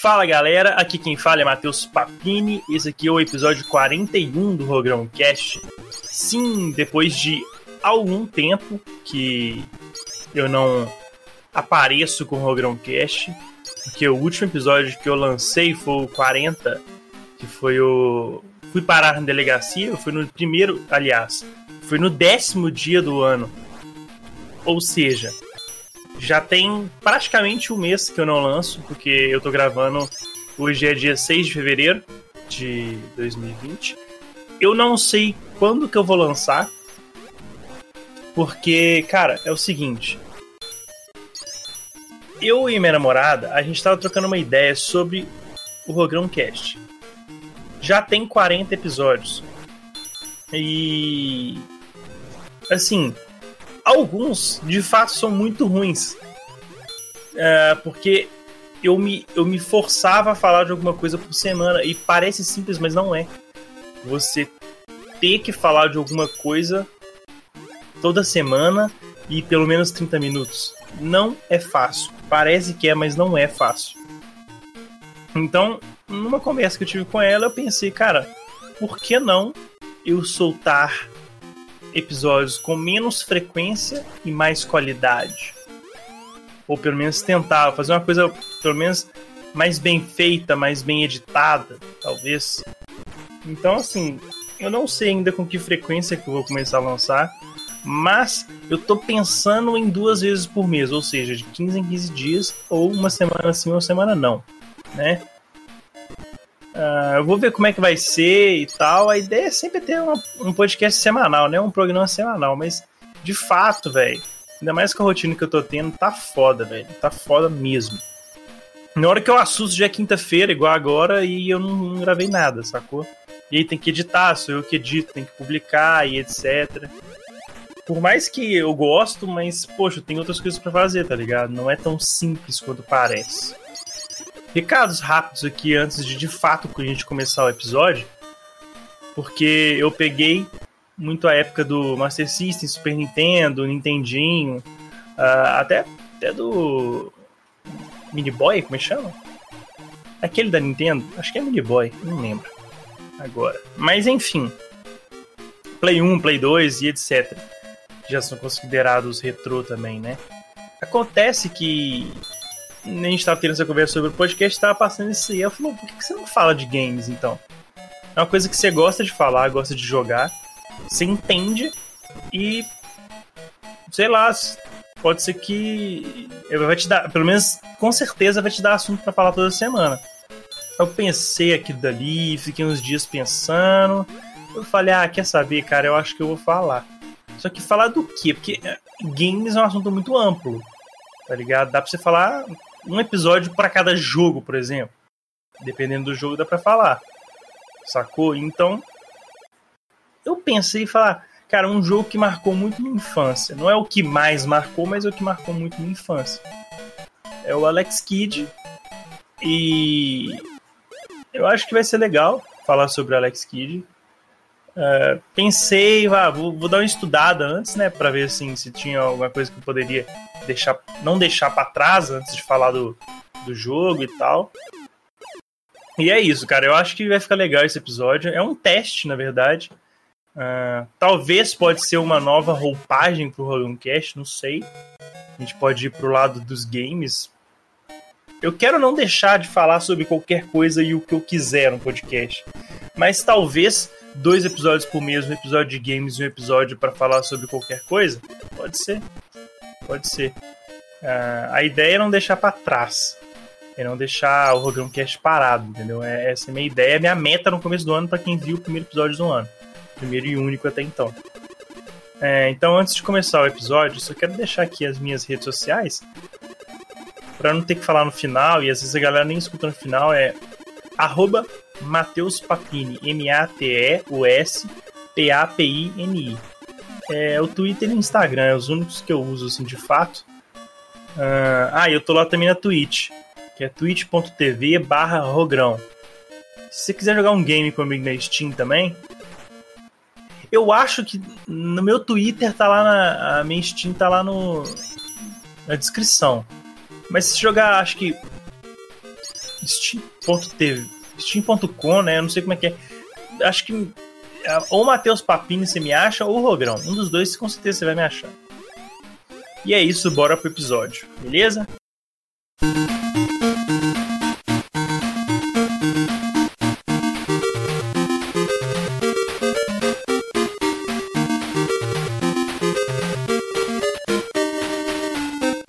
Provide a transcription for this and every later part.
Fala galera, aqui quem fala é Matheus Papini. Esse aqui é o episódio 41 do Rogrão Cast. Sim, depois de algum tempo que eu não apareço com o Rogrão Cast, porque o último episódio que eu lancei foi o 40, que foi o. Fui parar na delegacia, eu fui no primeiro, aliás, foi no décimo dia do ano. Ou seja, já tem praticamente um mês que eu não lanço, porque eu tô gravando. Hoje é dia 6 de fevereiro de 2020. Eu não sei quando que eu vou lançar. Porque, cara, é o seguinte. Eu e minha namorada, a gente tava trocando uma ideia sobre o Rogrão Cast. Já tem 40 episódios. E. Assim, alguns de fato são muito ruins. É, porque eu me, eu me forçava a falar de alguma coisa por semana e parece simples, mas não é. Você ter que falar de alguma coisa toda semana e pelo menos 30 minutos. Não é fácil. Parece que é, mas não é fácil. Então, numa conversa que eu tive com ela, eu pensei, cara, por que não eu soltar episódios com menos frequência e mais qualidade. Ou pelo menos tentar fazer uma coisa, pelo menos, mais bem feita, mais bem editada, talvez. Então, assim, eu não sei ainda com que frequência que eu vou começar a lançar, mas eu tô pensando em duas vezes por mês, ou seja, de 15 em 15 dias, ou uma semana sim, uma semana não, né? Uh, eu vou ver como é que vai ser e tal. A ideia é sempre ter um podcast semanal, né? Um programa semanal. Mas, de fato, velho, ainda mais com a rotina que eu tô tendo, tá foda, velho. Tá foda mesmo. Na hora que eu assusto já é quinta-feira, igual agora, e eu não, não, gravei nada, sacou? E aí tem que editar, sou eu que edito, tem que publicar e etc. Por mais que eu gosto, mas, poxa, tem outras coisas para fazer, tá ligado? Não é tão simples quanto parece. Recados rápidos aqui antes de de fato a gente começar o episódio, porque eu peguei muito a época do Master System, Super Nintendo, Nintendinho, uh, até, até do Mini Boy, como é que chama? Aquele da Nintendo? Acho que é Mini Boy, não lembro agora. Mas enfim, Play 1, Play 2 e etc. Já são considerados retrô também, né? Acontece que a gente tava tendo essa conversa sobre o podcast, tava passando isso aí. Eu falei, por que você não fala de games então? É uma coisa que você gosta de falar, gosta de jogar, você entende e. Sei lá, pode ser que. Vai te dar, pelo menos com certeza vai te dar assunto para falar toda semana. Eu pensei aquilo dali, fiquei uns dias pensando. Eu falei, ah, quer saber, cara? Eu acho que eu vou falar. Só que falar do quê? Porque é, games é um assunto muito amplo, tá ligado? Dá pra você falar um episódio para cada jogo, por exemplo. Dependendo do jogo, dá para falar. Sacou? Então, eu pensei em falar, cara, um jogo que marcou muito minha infância. Não é o que mais marcou, mas é o que marcou muito minha infância. É o Alex Kidd. E eu acho que vai ser legal falar sobre o Alex Kidd. Uh, pensei, ah, vou, vou, dar uma estudada antes, né, para ver assim, se tinha alguma coisa que eu poderia deixar, não deixar para trás antes de falar do, do jogo e tal. E é isso, cara. Eu acho que vai ficar legal esse episódio. É um teste, na verdade. Uh, talvez pode ser uma nova roupagem pro Cast, não sei. A gente pode ir pro lado dos games. Eu quero não deixar de falar sobre qualquer coisa e o que eu quiser no podcast. Mas talvez dois episódios por mês, um episódio de games e um episódio para falar sobre qualquer coisa. Pode ser pode ser. Uh, a ideia é não deixar para trás. É não deixar o Rogão Cast parado, entendeu? É, essa é a minha ideia, é minha meta no começo do ano para quem viu o primeiro episódio do ano. Primeiro e único até então. É, então, antes de começar o episódio, só quero deixar aqui as minhas redes sociais para não ter que falar no final, e às vezes a galera nem escuta no final, é arroba Mateus Papini, M-A-T-E-U-S P-A-P-I-N-I é o Twitter e o Instagram, é os únicos que eu uso, assim, de fato. Uh, ah, eu tô lá também na Twitch, que é twitch.tv barra rogrão. Se você quiser jogar um game comigo na Steam também, eu acho que no meu Twitter tá lá na. A minha Steam tá lá no. na descrição. Mas se jogar, acho que. Steam.tv, Steam.com, né? Eu não sei como é que é. Acho que é, ou o Matheus Papini você me acha, ou Rogrão. Um dos dois com certeza você vai me achar. E é isso, bora pro episódio, beleza?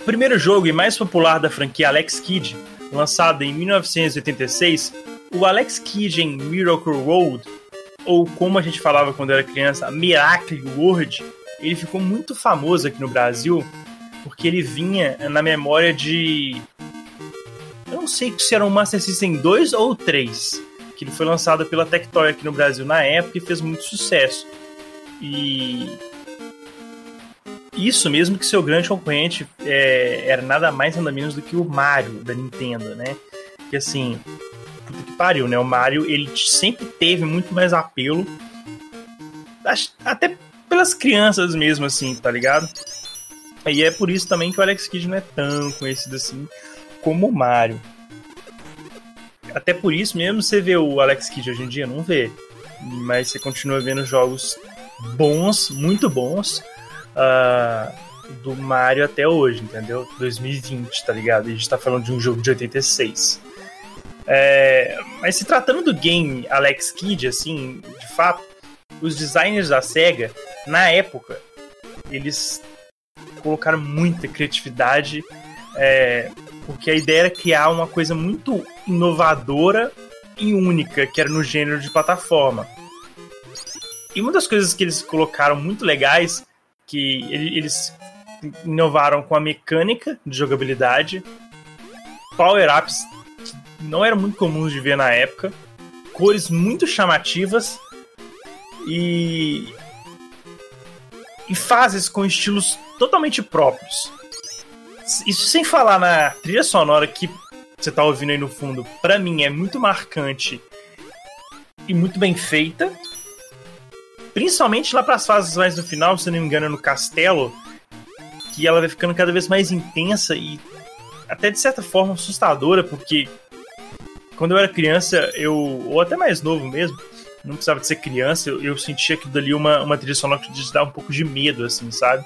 Primeiro jogo e mais popular da franquia Alex Kidd, lançado em 1986, o Alex Kidd em Miracle Road, ou como a gente falava quando era criança, Miracle World, ele ficou muito famoso aqui no Brasil porque ele vinha na memória de. Eu não sei se era um Master System 2 ou 3, que ele foi lançado pela Tectoy aqui no Brasil na época e fez muito sucesso. E isso mesmo que seu grande concorrente é, era nada mais nada menos do que o Mario da Nintendo, né? Que assim, puta que pariu, né? O Mario ele sempre teve muito mais apelo, até pelas crianças mesmo, assim, tá ligado? E é por isso também que o Alex Kidd não é tão conhecido assim como o Mario. Até por isso mesmo você vê o Alex Kidd hoje em dia, não vê. Mas você continua vendo jogos bons, muito bons, uh, do Mario até hoje, entendeu? 2020, tá ligado? E a gente tá falando de um jogo de 86. É, mas se tratando do game Alex Kidd, assim, de fato, os designers da SEGA, na época, eles colocaram muita criatividade, é, porque a ideia era criar uma coisa muito inovadora e única, que era no gênero de plataforma. E uma das coisas que eles colocaram muito legais, que eles inovaram com a mecânica de jogabilidade, power-ups que não eram muito comuns de ver na época, cores muito chamativas e e fases com estilos totalmente próprios. Isso sem falar na trilha sonora que você tá ouvindo aí no fundo, para mim é muito marcante e muito bem feita. Principalmente lá para as fases mais no final, se não me engano, no castelo, que ela vai ficando cada vez mais intensa e até de certa forma assustadora, porque quando eu era criança, eu ou até mais novo mesmo, não precisava de ser criança, eu, eu sentia aquilo dali uma, uma trilha sonora que te dá um pouco de medo, assim, sabe?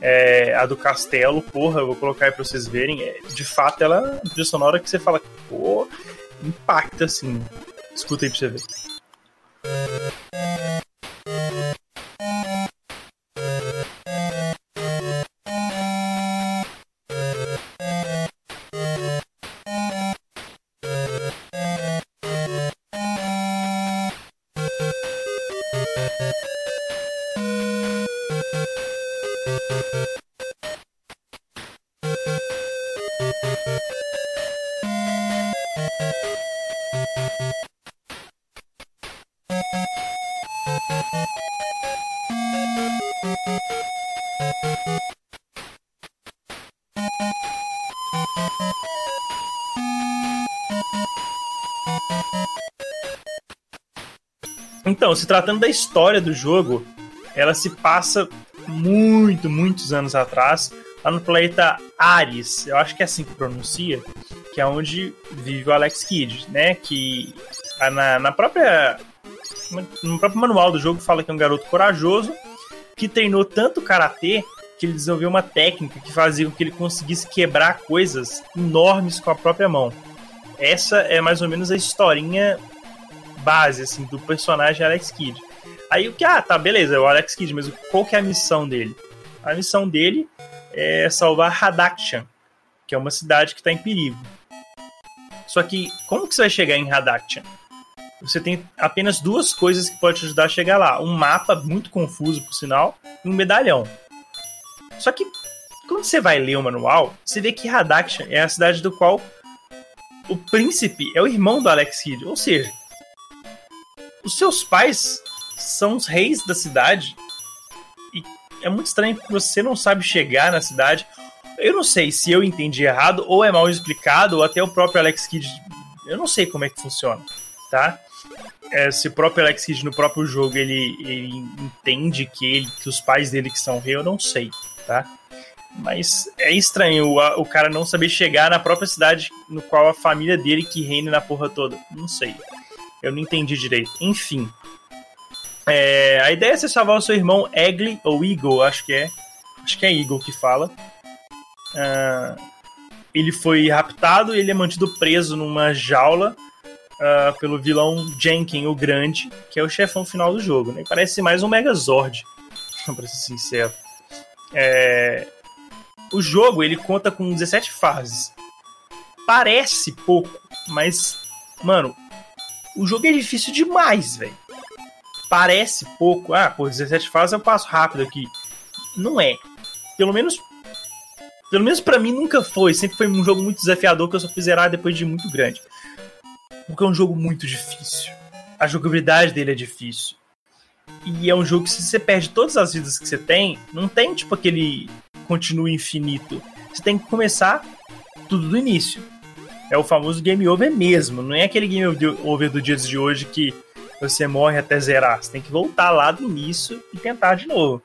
É, a do Castelo, porra, eu vou colocar aí pra vocês verem. É, de fato, ela é uma trilha sonora que você fala, pô, impacta, assim. Escuta aí pra você ver. Então, se tratando da história do jogo, ela se passa muito, muitos anos atrás, lá no planeta Ares, eu acho que é assim que pronuncia, que é onde vive o Alex Kidd, né? Que na, na própria. No próprio manual do jogo fala que é um garoto corajoso que treinou tanto karatê que ele desenvolveu uma técnica que fazia com que ele conseguisse quebrar coisas enormes com a própria mão. Essa é mais ou menos a historinha base, assim, do personagem Alex Kidd. Aí o que, ah, tá, beleza, é o Alex Kidd, mas qual que é a missão dele? A missão dele é salvar Hadakshan, que é uma cidade que está em perigo. Só que, como que você vai chegar em Hadakshan? Você tem apenas duas coisas que podem te ajudar a chegar lá. Um mapa muito confuso, por sinal, e um medalhão. Só que, quando você vai ler o manual, você vê que Hadakshan é a cidade do qual o príncipe é o irmão do Alex Kidd. Ou seja, os seus pais são os reis da cidade. E é muito estranho que você não sabe chegar na cidade. Eu não sei se eu entendi errado, ou é mal explicado, ou até o próprio Alex Kidd. Eu não sei como é que funciona, tá? É, se o próprio Alex Kidd no próprio jogo ele, ele entende que, ele, que os pais dele que são rei, eu não sei, tá? Mas é estranho o, o cara não saber chegar na própria cidade no qual a família dele que reina na porra toda. Não sei. Eu não entendi direito. Enfim. É, a ideia é você salvar o seu irmão Egli, ou Eagle, acho que é. Acho que é Eagle que fala. Uh, ele foi raptado e ele é mantido preso numa jaula uh, pelo vilão Jenkin, o Grande, que é o chefão final do jogo. Né? Parece mais um Megazord, pra ser sincero. É... O jogo ele conta com 17 fases. Parece pouco, mas, mano, o jogo é difícil demais, velho. Parece pouco. Ah, pô, 17 fases eu passo rápido aqui. Não é. Pelo menos. Pelo menos para mim nunca foi. Sempre foi um jogo muito desafiador que eu só fiz depois de muito grande. Porque é um jogo muito difícil. A jogabilidade dele é difícil. E é um jogo que se você perde todas as vidas que você tem, não tem tipo aquele continua infinito. Você tem que começar tudo do início. É o famoso game over mesmo, não é aquele game over do dias de hoje que você morre até zerar. Você tem que voltar lá do início e tentar de novo.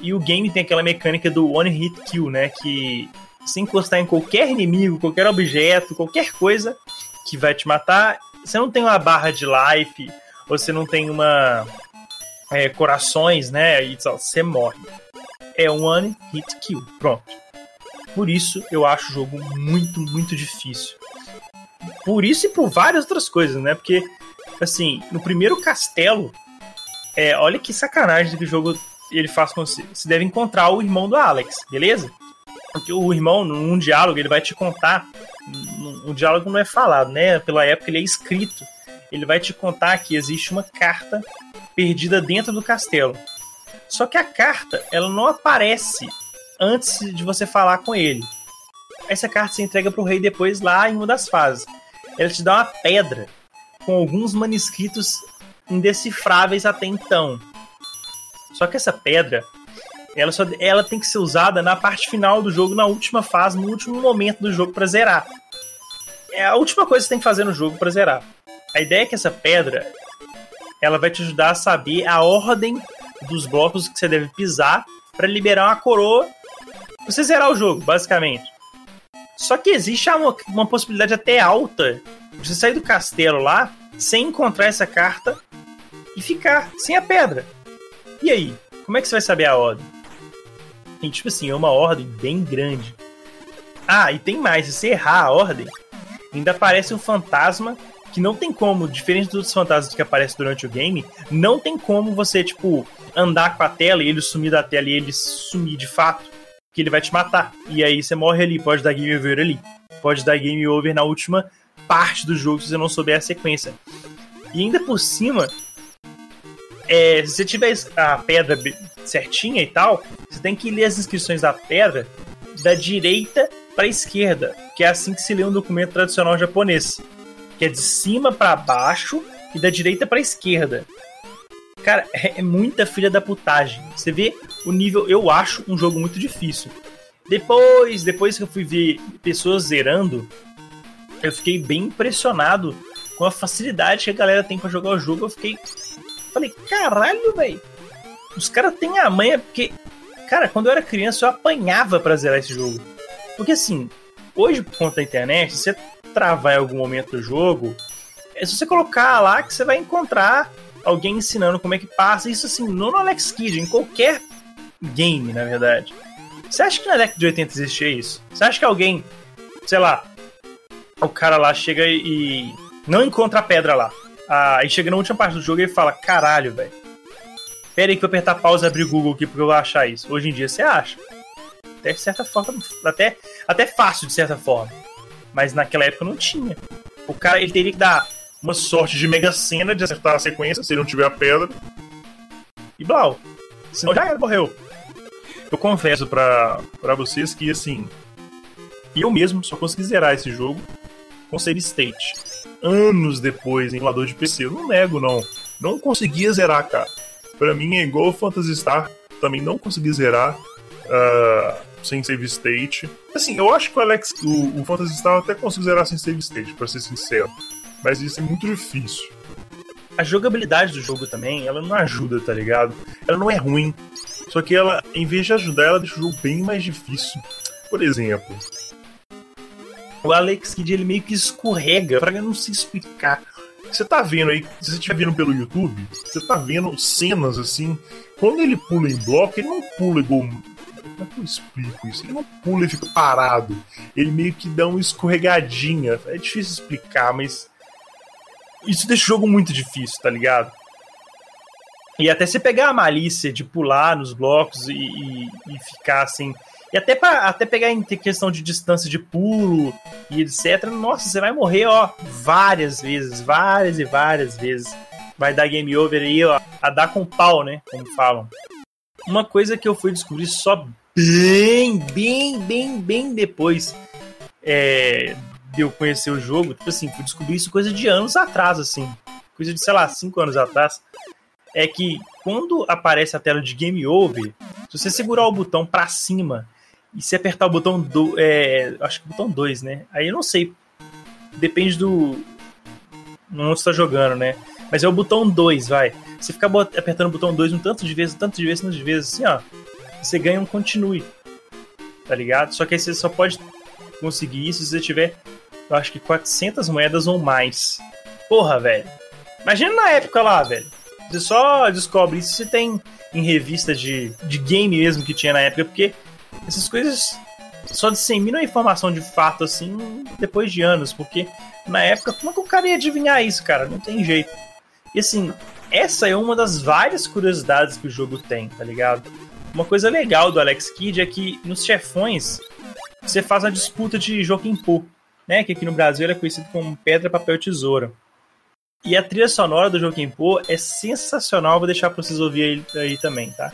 E o game tem aquela mecânica do one hit kill, né? Que se encostar em qualquer inimigo, qualquer objeto, qualquer coisa que vai te matar, você não tem uma barra de life, você não tem uma é, corações, né? E você morre. É one hit kill. Pronto. Por isso eu acho o jogo muito, muito difícil. Por isso e por várias outras coisas, né? Porque, assim, no primeiro castelo, é, olha que sacanagem que o jogo ele faz com você. Você deve encontrar o irmão do Alex, beleza? Porque o irmão, num diálogo, ele vai te contar. O diálogo não é falado, né? Pela época ele é escrito. Ele vai te contar que existe uma carta perdida dentro do castelo. Só que a carta, ela não aparece antes de você falar com ele. Essa carta se entrega pro rei depois lá em uma das fases. Ela te dá uma pedra com alguns manuscritos indecifráveis até então. Só que essa pedra, ela, só, ela tem que ser usada na parte final do jogo, na última fase, no último momento do jogo para zerar. É a última coisa que você tem que fazer no jogo para zerar. A ideia é que essa pedra, ela vai te ajudar a saber a ordem dos blocos que você deve pisar para liberar uma coroa pra você zerar o jogo, basicamente. Só que existe uma, uma possibilidade até alta de você sair do castelo lá sem encontrar essa carta e ficar sem a pedra. E aí? Como é que você vai saber a ordem? E, tipo assim, é uma ordem bem grande. Ah, e tem mais, se você errar a ordem, ainda aparece um fantasma que não tem como, diferente dos fantasmas que aparecem durante o game, não tem como você, tipo, andar com a tela e ele sumir da tela e ele sumir de fato, que ele vai te matar. E aí você morre ali, pode dar game over ali. Pode dar game over na última parte do jogo se você não souber a sequência. E ainda por cima, é, se você tiver a pedra certinha e tal, você tem que ler as inscrições da pedra da direita para esquerda, que é assim que se lê um documento tradicional japonês, que é de cima para baixo e da direita para esquerda. Cara, é, é muita filha da putagem. Você vê o nível, eu acho um jogo muito difícil. Depois, depois que eu fui ver pessoas zerando, eu fiquei bem impressionado com a facilidade que a galera tem para jogar o jogo. Eu fiquei Falei, caralho, velho. Os caras têm a manha, porque. Cara, quando eu era criança, eu apanhava pra zerar esse jogo. Porque assim, hoje, por conta da internet, se você travar em algum momento do jogo, é se você colocar lá que você vai encontrar alguém ensinando como é que passa. Isso assim, não no Alex Kidd, em qualquer game, na verdade. Você acha que na década de 80 existia isso? Você acha que alguém, sei lá, o cara lá chega e não encontra a pedra lá. Ah, aí chega na última parte do jogo e ele fala: caralho, velho. Pera aí que eu apertar pausa e abrir o Google aqui porque eu vou achar isso. Hoje em dia você acha. Até de certa forma. Até, até fácil de certa forma. Mas naquela época não tinha. O cara ele teria que dar uma sorte de mega cena de acertar a sequência se ele não tiver a pedra. E blau. Senão já era, morreu. Eu confesso para vocês que assim. Eu mesmo só consegui zerar esse jogo com save state anos depois em emulador de PC. Eu não nego, não. Não conseguia zerar, cara. Pra mim é igual o Phantasy Star. Também não consegui zerar uh, sem save state. Assim, eu acho que o Alex, o, o Phantasy Star até consigo zerar sem save state, pra ser sincero. Mas isso é muito difícil. A jogabilidade do jogo também, ela não ajuda, tá ligado? Ela não é ruim. Só que ela, em vez de ajudar, ela deixa o jogo bem mais difícil. Por exemplo, o Alex Kidd ele meio que escorrega, pra não se explicar. Você tá vendo aí, se você estiver vendo pelo YouTube, você tá vendo cenas assim. Quando ele pula em bloco, ele não pula igual. Como é que eu explico isso? Ele não pula e fica parado. Ele meio que dá uma escorregadinha. É difícil explicar, mas. Isso deixa o jogo muito difícil, tá ligado? E até você pegar a malícia de pular nos blocos e, e, e ficar assim. E até, pra, até pegar em questão de distância de pulo e etc. Nossa, você vai morrer, ó, várias vezes, várias e várias vezes. Vai dar game over aí, ó, a dar com pau, né? Como falam. Uma coisa que eu fui descobrir só bem, bem, bem, bem depois é, de eu conhecer o jogo. Tipo assim, fui descobrir isso coisa de anos atrás, assim. Coisa de, sei lá, cinco anos atrás é que quando aparece a tela de game over, se você segurar o botão para cima e se apertar o botão do, é, acho que o botão 2, né? Aí eu não sei. Depende do não está jogando, né? Mas é o botão 2, vai. Você ficar apertando o botão 2 um tanto de vezes, um tanto de vezes, um tanto de vezes, assim, ó. Você ganha um continue. Tá ligado? Só que aí você só pode conseguir isso se você tiver, eu acho que 400 moedas ou mais. Porra, velho. Imagina na época lá, velho. Você só descobre isso se tem em revista de, de game mesmo que tinha na época, porque essas coisas só disseminam a informação de fato assim depois de anos, porque na época, como é que o cara ia adivinhar isso, cara? Não tem jeito. E assim, essa é uma das várias curiosidades que o jogo tem, tá ligado? Uma coisa legal do Alex Kidd é que nos chefões você faz uma disputa de Joaquim Pô, né? Que aqui no Brasil é conhecido como Pedra, Papel, Tesoura. E a trilha sonora do Joaquim Pô é sensacional, vou deixar pra vocês ouvirem aí, aí também, tá?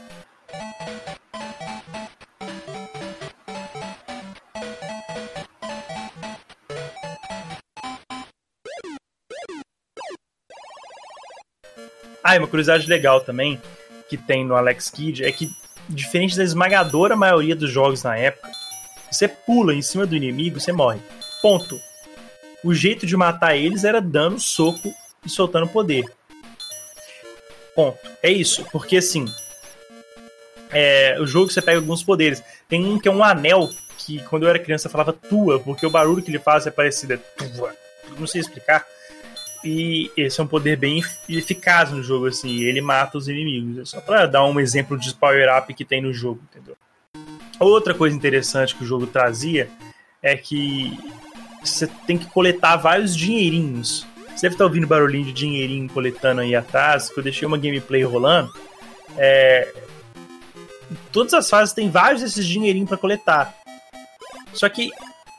Ah, e uma curiosidade legal também que tem no Alex Kidd é que, diferente da esmagadora maioria dos jogos na época, você pula em cima do inimigo, você morre. Ponto. O jeito de matar eles era dando soco e soltando poder. Ponto. É isso. Porque assim. É, o jogo você pega alguns poderes. Tem um que é um anel que quando eu era criança eu falava tua, porque o barulho que ele faz é parecido. É tua. Não sei explicar. E esse é um poder bem eficaz no jogo, assim. Ele mata os inimigos. É só pra dar um exemplo de power-up que tem no jogo, entendeu? Outra coisa interessante que o jogo trazia é que você tem que coletar vários dinheirinhos. Você deve estar ouvindo barulhinho de dinheirinho coletando aí atrás, que eu deixei uma gameplay rolando. É... Todas as fases tem vários desses dinheirinhos para coletar. Só que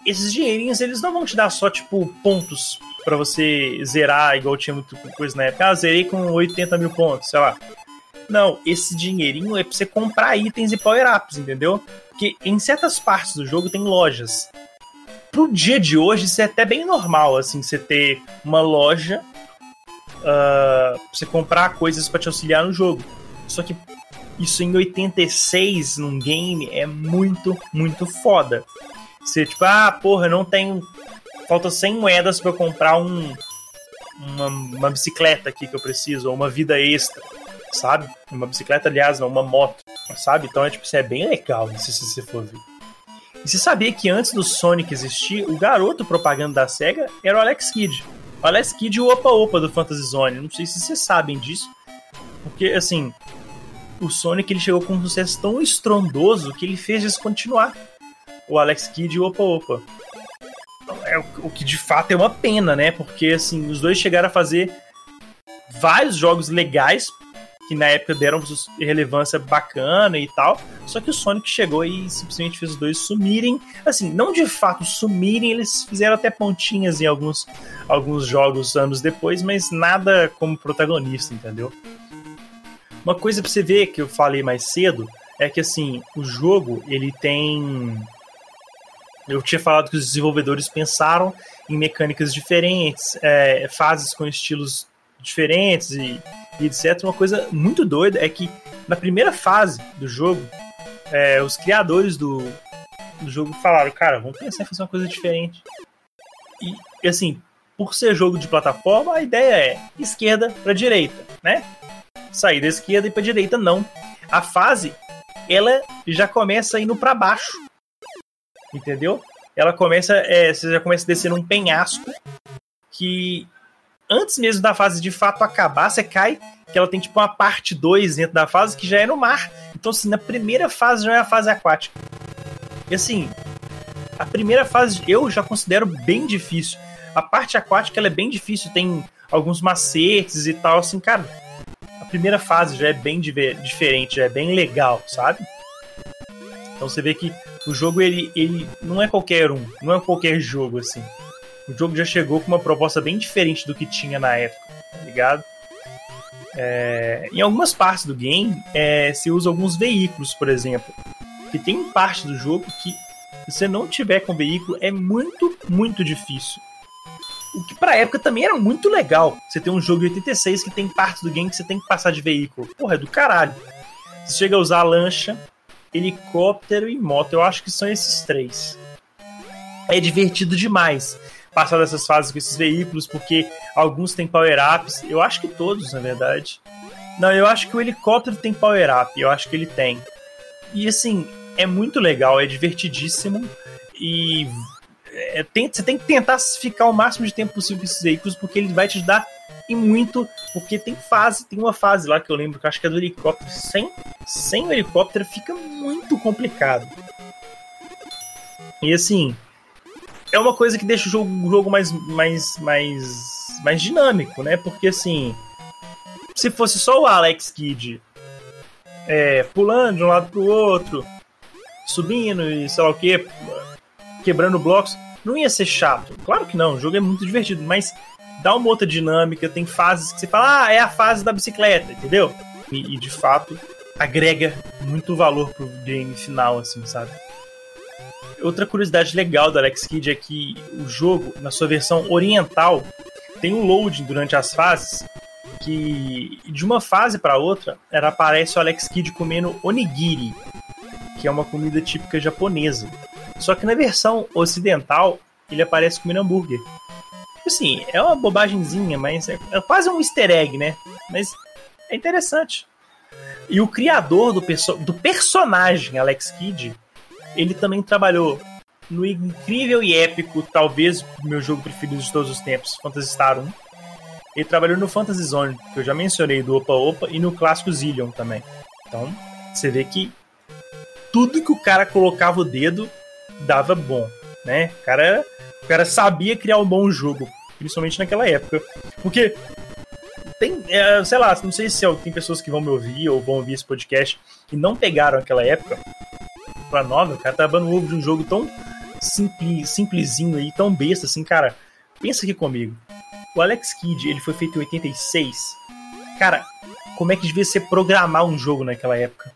esses dinheirinhos, eles não vão te dar só, tipo, pontos para você zerar, igual tinha muito coisa na época. Ah, zerei com 80 mil pontos, sei lá. Não, esse dinheirinho é pra você comprar itens e power-ups, entendeu? Porque em certas partes do jogo tem lojas pro dia de hoje, isso é até bem normal, assim, você ter uma loja uh, pra você comprar coisas para te auxiliar no jogo. Só que isso em 86 num game é muito, muito foda. Você, tipo, ah, porra, eu não tenho. Falta 100 moedas para eu comprar um, uma, uma bicicleta aqui que eu preciso, ou uma vida extra, sabe? Uma bicicleta, aliás, não, uma moto, sabe? Então é tipo, isso é bem legal se você for ver. E você sabia que antes do Sonic existir, o garoto propaganda da SEGA era o Alex Kidd. O Alex Kidd e o Opa Opa do Fantasy Zone. Não sei se vocês sabem disso. Porque, assim, o Sonic ele chegou com um sucesso tão estrondoso que ele fez descontinuar o Alex Kidd e o Opa Opa. O que de fato é uma pena, né? Porque, assim, os dois chegaram a fazer vários jogos legais que na época deram relevância bacana e tal. Só que o Sonic chegou e simplesmente fez os dois sumirem. Assim, não de fato sumirem, eles fizeram até pontinhas em alguns, alguns jogos anos depois, mas nada como protagonista, entendeu? Uma coisa pra você ver que eu falei mais cedo é que assim, o jogo ele tem. Eu tinha falado que os desenvolvedores pensaram em mecânicas diferentes, é, fases com estilos diferentes e, e etc. Uma coisa muito doida é que na primeira fase do jogo, é, os criadores do, do jogo falaram, cara, vamos pensar em fazer uma coisa diferente. E assim, por ser jogo de plataforma, a ideia é esquerda para direita, né? Sair da esquerda e para direita não. A fase ela já começa indo para baixo. Entendeu? Ela começa, é, você já começa a descer num penhasco que antes mesmo da fase de fato acabar, você cai, que ela tem tipo uma parte 2 dentro da fase que já é no mar. Então, assim, na primeira fase já é a fase aquática. E assim, a primeira fase eu já considero bem difícil. A parte aquática ela é bem difícil, tem alguns macetes e tal, assim, cara. A primeira fase já é bem diferente, já é bem legal, sabe? Então você vê que o jogo ele, ele não é qualquer um, não é qualquer jogo assim. O jogo já chegou com uma proposta bem diferente do que tinha na época, tá ligado? É, em algumas partes do game é, se usa alguns veículos, por exemplo. Que tem parte do jogo que se você não tiver com veículo é muito, muito difícil. O que pra época também era muito legal. Você tem um jogo de 86 que tem parte do game que você tem que passar de veículo. Porra, é do caralho. Você chega a usar lancha, helicóptero e moto. Eu acho que são esses três. É divertido demais passar dessas fases com esses veículos, porque alguns têm power-ups. Eu acho que todos, na verdade. Não, eu acho que o helicóptero tem power-up. Eu acho que ele tem. E assim, é muito legal, é divertidíssimo. E é, tem, você tem que tentar ficar o máximo de tempo possível com esses veículos, porque ele vai te ajudar e muito, porque tem fase, tem uma fase lá que eu lembro que eu acho que é do helicóptero. Sem, sem o helicóptero fica complicado. E assim, é uma coisa que deixa o jogo, o jogo mais, mais, mais, mais dinâmico, né? Porque assim, se fosse só o Alex Kidd é, pulando de um lado pro outro, subindo e sei lá o que, quebrando blocos, não ia ser chato. Claro que não, o jogo é muito divertido, mas dá uma outra dinâmica, tem fases que você fala, ah, é a fase da bicicleta, entendeu? E, e de fato agrega muito valor pro game final, assim, sabe? Outra curiosidade legal do Alex Kidd é que o jogo, na sua versão oriental, tem um loading durante as fases que de uma fase para outra era aparece o Alex Kidd comendo onigiri, que é uma comida típica japonesa. Só que na versão ocidental ele aparece comendo hambúrguer. Assim, é uma bobagemzinha, mas é, é quase um easter egg, né? Mas é interessante. E o criador do, perso do personagem Alex Kidd ele também trabalhou no incrível e épico, talvez meu jogo preferido de todos os tempos, Phantasy Star 1. Ele trabalhou no Fantasy Zone, que eu já mencionei, do Opa Opa, e no clássico Zillion também. Então, você vê que tudo que o cara colocava o dedo dava bom, né? O cara, o cara sabia criar um bom jogo, principalmente naquela época. Porque tem, é, sei lá, não sei se tem pessoas que vão me ouvir ou vão ouvir esse podcast que não pegaram aquela época, pra nova, o cara tá dando ovo de um jogo tão simples, simplesinho aí, tão besta assim, cara. Pensa aqui comigo. O Alex Kidd, ele foi feito em 86. Cara, como é que devia ser programar um jogo naquela época?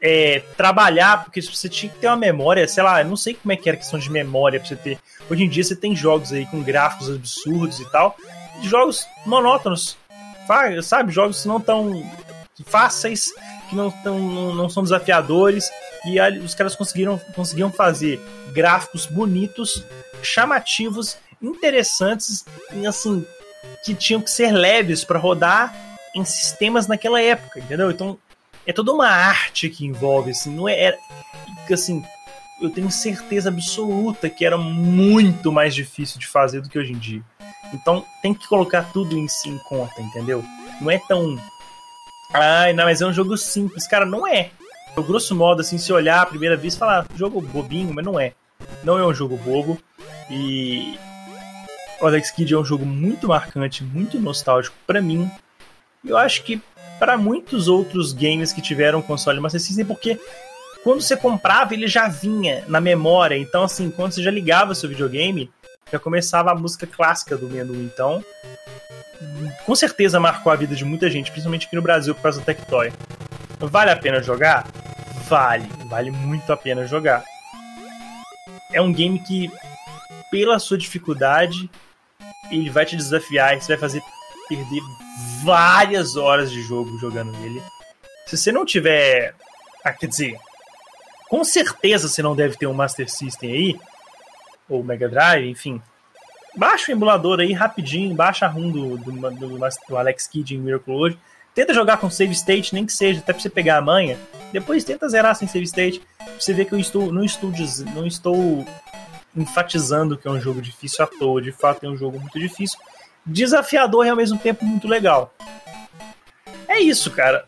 É, trabalhar, porque você tinha que ter uma memória, sei lá, eu não sei como é que era a questão de memória pra você ter. Hoje em dia você tem jogos aí com gráficos absurdos e tal, e jogos monótonos, sabe? Jogos não tão fáceis, que não, tão, não, são desafiadores, e ali, os caras conseguiram, fazer gráficos bonitos, chamativos, interessantes e assim que tinham que ser leves para rodar em sistemas naquela época, entendeu? Então é toda uma arte que envolve, assim, não é, é assim, eu tenho certeza absoluta que era muito mais difícil de fazer do que hoje em dia. Então tem que colocar tudo em si em conta, entendeu? Não é tão. Ai, não, mas é um jogo simples. Cara, não é. O grosso modo, assim, se olhar à primeira vez, falar jogo bobinho, mas não é. Não é um jogo bobo. E o Alex Kidd é um jogo muito marcante, muito nostálgico para mim. E eu acho que para muitos outros games que tiveram console Master System, porque quando você comprava, ele já vinha na memória. Então, assim, quando você já ligava seu videogame, já começava a música clássica do menu. Então, com certeza marcou a vida de muita gente, principalmente aqui no Brasil por causa do Tectoy. Vale a pena jogar? Vale, vale muito a pena jogar. É um game que, pela sua dificuldade, ele vai te desafiar e você vai fazer perder várias horas de jogo jogando ele. Se você não tiver. Ah, quer dizer, com certeza você não deve ter um Master System aí, ou Mega Drive, enfim. Baixa o emulador aí rapidinho, baixa a ROM do, do, do, do Alex Kidd em Miracle World Tenta jogar com save state, nem que seja, até pra você pegar a manha. Depois tenta zerar sem save state. Pra você ver que eu estou, não, estou, não estou enfatizando que é um jogo difícil à toa. De fato, é um jogo muito difícil. Desafiador e ao mesmo tempo muito legal. É isso, cara.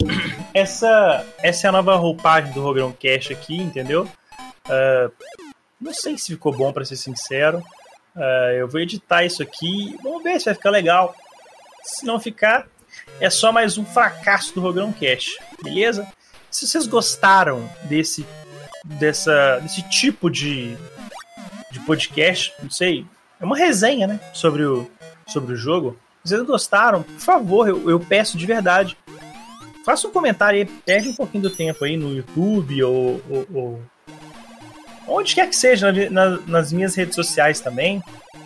Essa, essa é a nova roupagem do Rogrão Cash aqui, entendeu? Uh, não sei se ficou bom, para ser sincero. Uh, eu vou editar isso aqui. Vamos ver se vai ficar legal. Se não ficar, é só mais um fracasso do Rogrão Cash, beleza? Se vocês gostaram desse, dessa, desse tipo de, de podcast, não sei, é uma resenha, né? Sobre o, sobre o jogo. Se vocês gostaram, por favor, eu, eu peço de verdade. Faça um comentário aí, perde um pouquinho do tempo aí no YouTube ou, ou, ou onde quer que seja, na, nas minhas redes sociais também,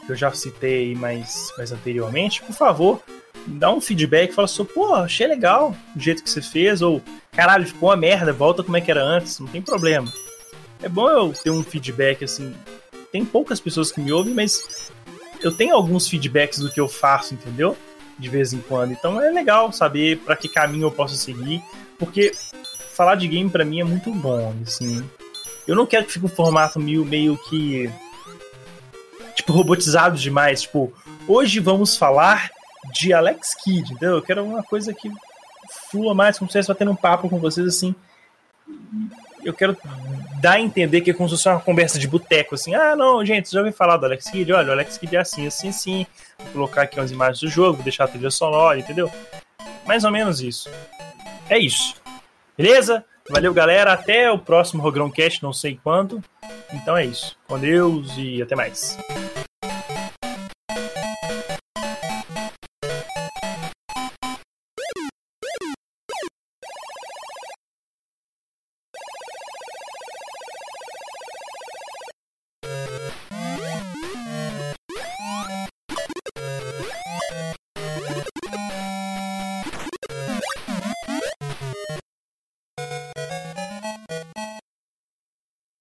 que eu já citei mais, mais anteriormente, por favor, dá um feedback, fala assim, pô, achei legal o jeito que você fez, ou caralho, ficou uma merda, volta como é que era antes, não tem problema. É bom eu ter um feedback assim. Tem poucas pessoas que me ouvem, mas eu tenho alguns feedbacks do que eu faço, entendeu? de vez em quando. Então é legal saber para que caminho eu posso seguir, porque falar de game para mim é muito bom, assim. Eu não quero que fique um formato meio, meio que tipo robotizado demais, tipo, hoje vamos falar de Alex Kidd, entendeu? Eu quero uma coisa que flua mais, como se estivesse batendo um papo com vocês assim. Eu quero dar a entender que é como se fosse uma conversa de boteco, assim. Ah, não, gente, já ouviu falar do Alex Kidd? Olha, o Alex Kidd é assim, assim, assim. Vou colocar aqui umas imagens do jogo, vou deixar a trilha sonora, entendeu? Mais ou menos isso. É isso. Beleza? Valeu, galera. Até o próximo Rogrão Cast, não sei quando. Então é isso. Com Deus e até mais.